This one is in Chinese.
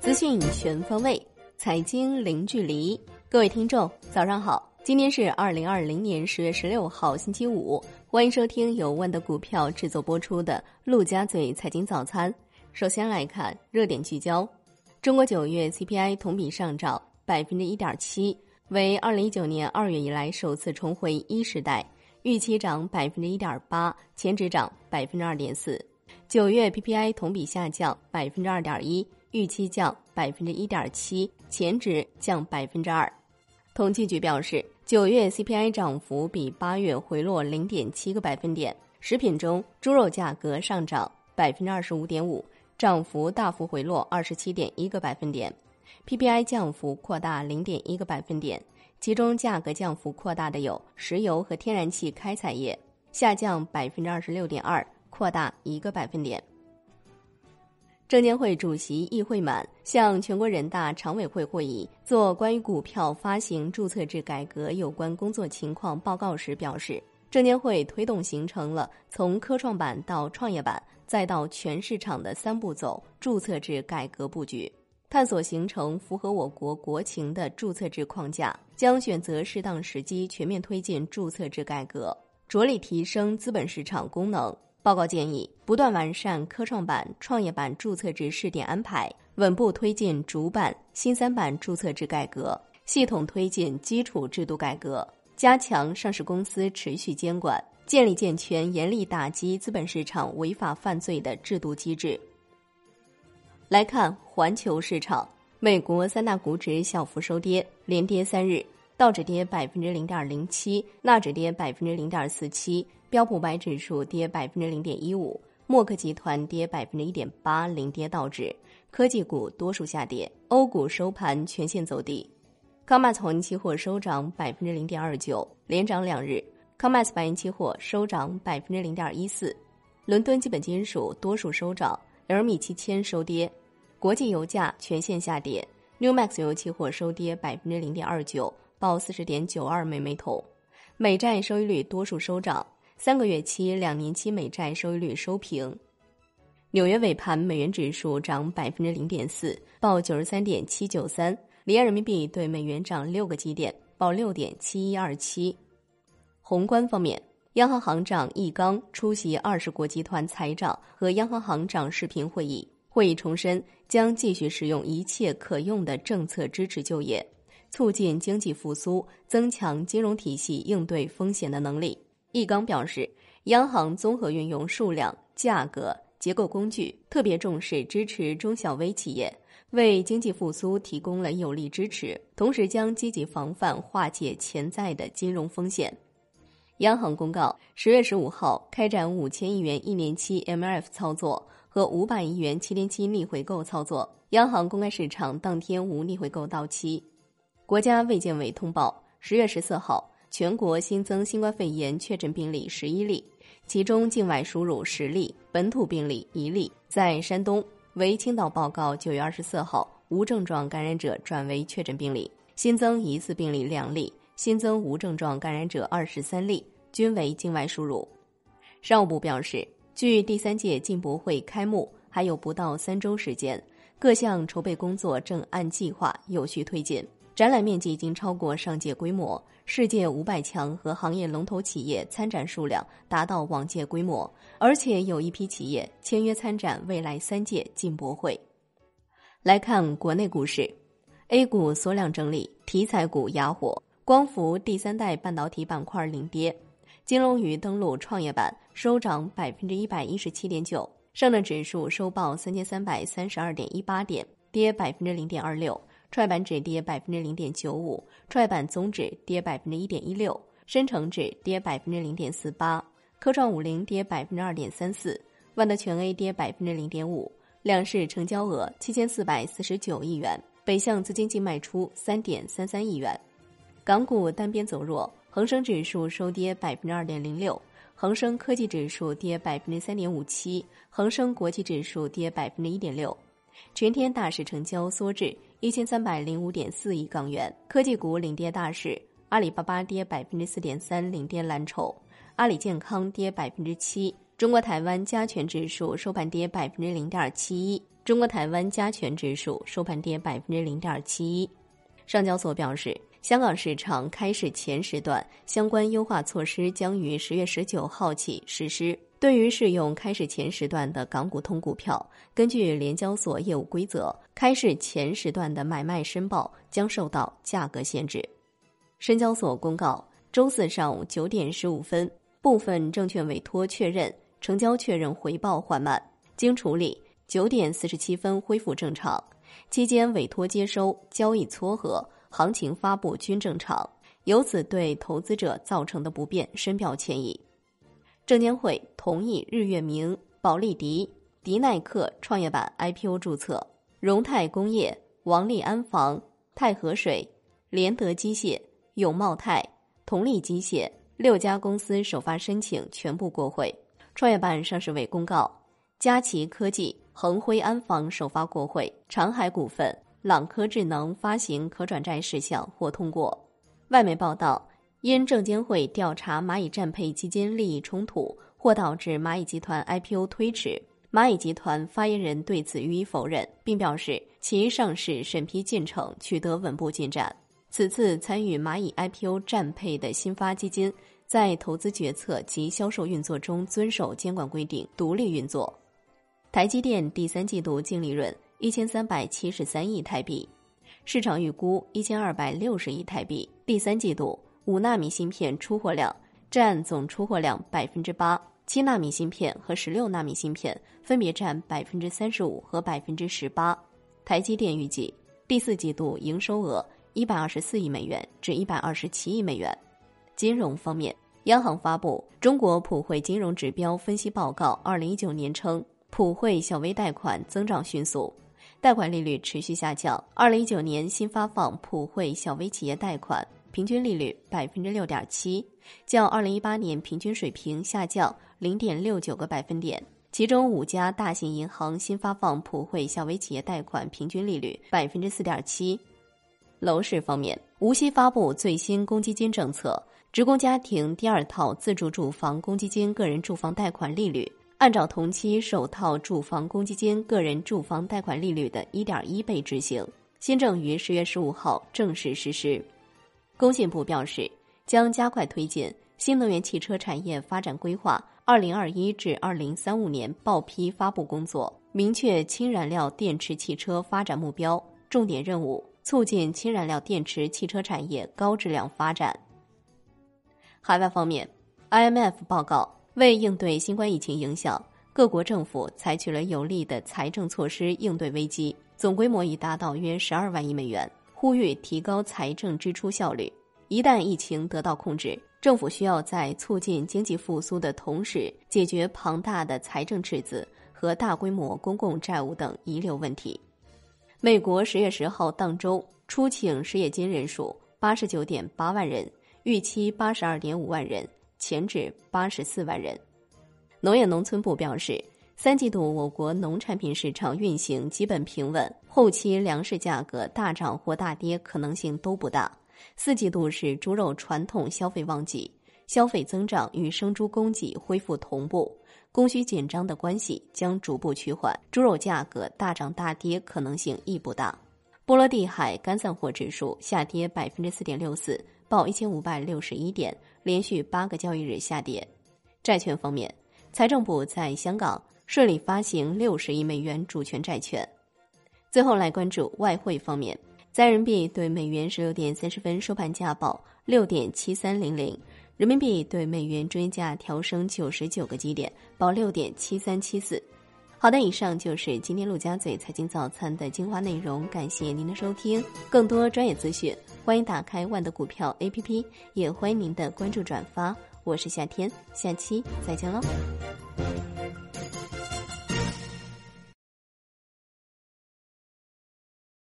资讯全方位，财经零距离。各位听众，早上好！今天是二零二零年十月十六号，星期五。欢迎收听由万德股票制作播出的《陆家嘴财经早餐》。首先来看热点聚焦：中国九月 CPI 同比上涨百分之一点七，为二零一九年二月以来首次重回一时代。预期涨百分之一点八，前值涨百分之二点四。九月 PPI 同比下降百分之二点一。预期降百分之一点七，前值降百分之二。统计局表示，九月 CPI 涨幅比八月回落零点七个百分点。食品中，猪肉价格上涨百分之二十五点五，涨幅大幅回落二十七点一个百分点。PPI 降幅扩大零点一个百分点，其中价格降幅扩大的有石油和天然气开采业，下降百分之二十六点二，扩大一个百分点。证监会主席易会满向全国人大常委会会议做关于股票发行注册制改革有关工作情况报告时表示，证监会推动形成了从科创板到创业板再到全市场的三步走注册制改革布局，探索形成符合我国国情的注册制框架，将选择适当时机全面推进注册制改革，着力提升资本市场功能。报告建议，不断完善科创板、创业板注册制试点安排，稳步推进主板、新三板注册制改革，系统推进基础制度改革，加强上市公司持续监管，建立健全严厉打击资本市场违法犯罪的制度机制。来看环球市场，美国三大股指小幅收跌，连跌三日，道指跌百分之零点零七，纳指跌百分之零点四七。标普白指数跌百分之零点一五，默克集团跌百分之一点八，零跌道指。科技股多数下跌，欧股收盘全线走低。康麦斯黄金期货收涨百分之零点二九，连涨两日。康麦斯白银期货收涨百分之零点一四。伦敦基本金属多数收涨，l 米七千收跌。国际油价全线下跌，New Max 油期货收跌百分之零点二九，报四十点九二美每桶。美债收益率多数收涨。三个月期、两年期美债收益率收平。纽约尾盘，美元指数涨百分之零点四，报九十三点七九三。离岸人民币对美元涨六个基点，报六点七一二七。宏观方面，央行行长易纲出席二十国集团财长和央行行长视频会议，会议重申将继续使用一切可用的政策支持就业，促进经济复苏，增强金融体系应对风险的能力。易纲表示，央行综合运用数量、价格、结构工具，特别重视支持中小微企业，为经济复苏提供了有力支持。同时，将积极防范化解潜在的金融风险。央行公告，十月十五号开展五千亿元一年期 MLF 操作和五百亿元七天期逆回购操作，央行公开市场当天无逆回购到期。国家卫健委通报，十月十四号。全国新增新冠肺炎确诊病例十一例，其中境外输入十例，本土病例一例，在山东为青岛报告九月二十四号无症状感染者转为确诊病例，新增疑似病例两例，新增无症状感染者二十三例，均为境外输入。商务部表示，距第三届进博会开幕还有不到三周时间，各项筹备工作正按计划有序推进。展览面积已经超过上届规模，世界五百强和行业龙头企业参展数量达到往届规模，而且有一批企业签约参展未来三届进博会。来看国内股市，A 股缩量整理，题材股哑火，光伏第三代半导体板块领跌，金龙鱼登陆创业板，收涨百分之一百一十七点九，上证指数收报三千三百三十二点一八点，跌百分之零点二六。创业板指跌百分之零点九五，创业板综指跌百分之一点一六，深成指跌百分之零点四八，科创五零跌百分之二点三四，万德全 A 跌百分之零点五。两市成交额七千四百四十九亿元，北向资金净卖出三点三三亿元。港股单边走弱，恒生指数收跌百分之二点零六，恒生科技指数跌百分之三点五七，恒生国际指数跌百分之一点六。全天大市成交缩至一千三百零五点四亿港元，科技股领跌大市，阿里巴巴跌百分之四点三，领跌蓝筹；阿里健康跌百分之七，中国台湾加权指数收盘跌百分之零点七一。中国台湾加权指数收盘跌百分之零点七一。上交所表示，香港市场开市前时段相关优化措施将于十月十九号起实施。对于适用开市前时段的港股通股票，根据联交所业务规则，开市前时段的买卖申报将受到价格限制。深交所公告，周四上午九点十五分，部分证券委托确认、成交确认回报缓慢，经处理，九点四十七分恢复正常。期间委托接收、交易撮合、行情发布均正常，由此对投资者造成的不便深表歉意。证监会同意日月明、保利迪、迪耐克创业板 IPO 注册，荣泰工业、王利安防、泰和水、联德机械、永茂泰、同力机械六家公司首发申请全部过会。创业板上市委公告，佳奇科技、恒辉安防首发过会，长海股份、朗科智能发行可转债事项或通过。外媒报道。因证监会调查蚂蚁战配基金利益冲突，或导致蚂蚁集团 IPO 推迟，蚂蚁集团发言人对此予以否认，并表示其上市审批进程取得稳步进展。此次参与蚂蚁 IPO 战配的新发基金，在投资决策及销售运作中遵守监管规定，独立运作。台积电第三季度净利润一千三百七十三亿台币，市场预估一千二百六十亿台币。第三季度。五纳米芯片出货量占总出货量百分之八，七纳米芯片和十六纳米芯片分别占百分之三十五和百分之十八。台积电预计第四季度营收额一百二十四亿美元至一百二十七亿美元。金融方面，央行发布《中国普惠金融指标分析报告》，二零一九年称，普惠小微贷款增长迅速，贷款利率持续下降。二零一九年新发放普惠小微企业贷款。平均利率百分之六点七，较二零一八年平均水平下降零点六九个百分点。其中五家大型银行新发放普惠小微企业贷款平均利率百分之四点七。楼市方面，无锡发布最新公积金政策，职工家庭第二套自住住房公积金个人住房贷款利率，按照同期首套住房公积金个人住房贷款利率的一点一倍执行。新政于十月十五号正式实施。工信部表示，将加快推进新能源汽车产业发展规划（二零二一至二零三五年）报批发布工作，明确氢燃料电池汽车发展目标、重点任务，促进氢燃料电池汽车产业高质量发展。海外方面，IMF 报告，为应对新冠疫情影响，各国政府采取了有力的财政措施应对危机，总规模已达到约十二万亿美元。呼吁提高财政支出效率。一旦疫情得到控制，政府需要在促进经济复苏的同时，解决庞大的财政赤字和大规模公共债务等遗留问题。美国十月十号当周出请失业金人数八十九点八万人，预期八十二点五万人，前值八十四万人。农业农村部表示。三季度我国农产品市场运行基本平稳，后期粮食价格大涨或大跌可能性都不大。四季度是猪肉传统消费旺季，消费增长与生猪供给恢复同步，供需紧张的关系将逐步趋缓，猪肉价格大涨大跌可能性亦不大。波罗的海干散货指数下跌百分之四点六四，报一千五百六十一点，连续八个交易日下跌。债券方面，财政部在香港。顺利发行六十亿美元主权债券。最后来关注外汇方面，在人民币对美元十六点三十分收盘价报六点七三零零，人民币对美元追加调升九十九个基点，报六点七三七四。好的，以上就是今天陆家嘴财经早餐的精华内容，感谢您的收听。更多专业资讯，欢迎打开万德股票 APP，也欢迎您的关注转发。我是夏天，下期再见喽。